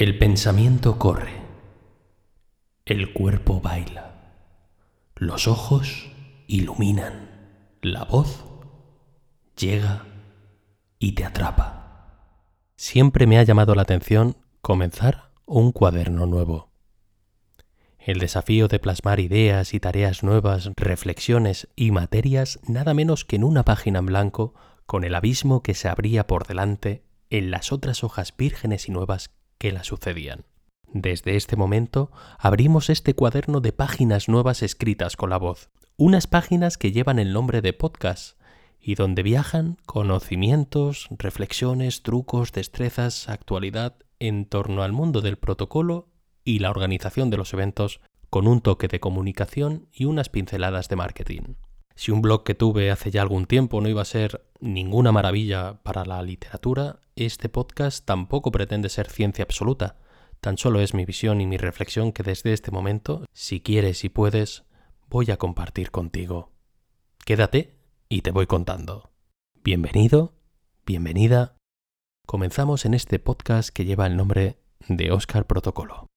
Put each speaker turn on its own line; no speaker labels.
El pensamiento corre, el cuerpo baila, los ojos iluminan, la voz llega y te atrapa. Siempre me ha llamado la atención comenzar un cuaderno nuevo. El desafío de plasmar ideas y tareas nuevas, reflexiones y materias nada menos que en una página en blanco con el abismo que se abría por delante en las otras hojas vírgenes y nuevas que la sucedían. Desde este momento abrimos este cuaderno de páginas nuevas escritas con la voz, unas páginas que llevan el nombre de podcast y donde viajan conocimientos, reflexiones, trucos, destrezas, actualidad en torno al mundo del protocolo y la organización de los eventos con un toque de comunicación y unas pinceladas de marketing. Si un blog que tuve hace ya algún tiempo no iba a ser ninguna maravilla para la literatura, este podcast tampoco pretende ser ciencia absoluta. Tan solo es mi visión y mi reflexión que desde este momento, si quieres y puedes, voy a compartir contigo. Quédate y te voy contando. Bienvenido, bienvenida. Comenzamos en este podcast que lleva el nombre de Oscar Protocolo.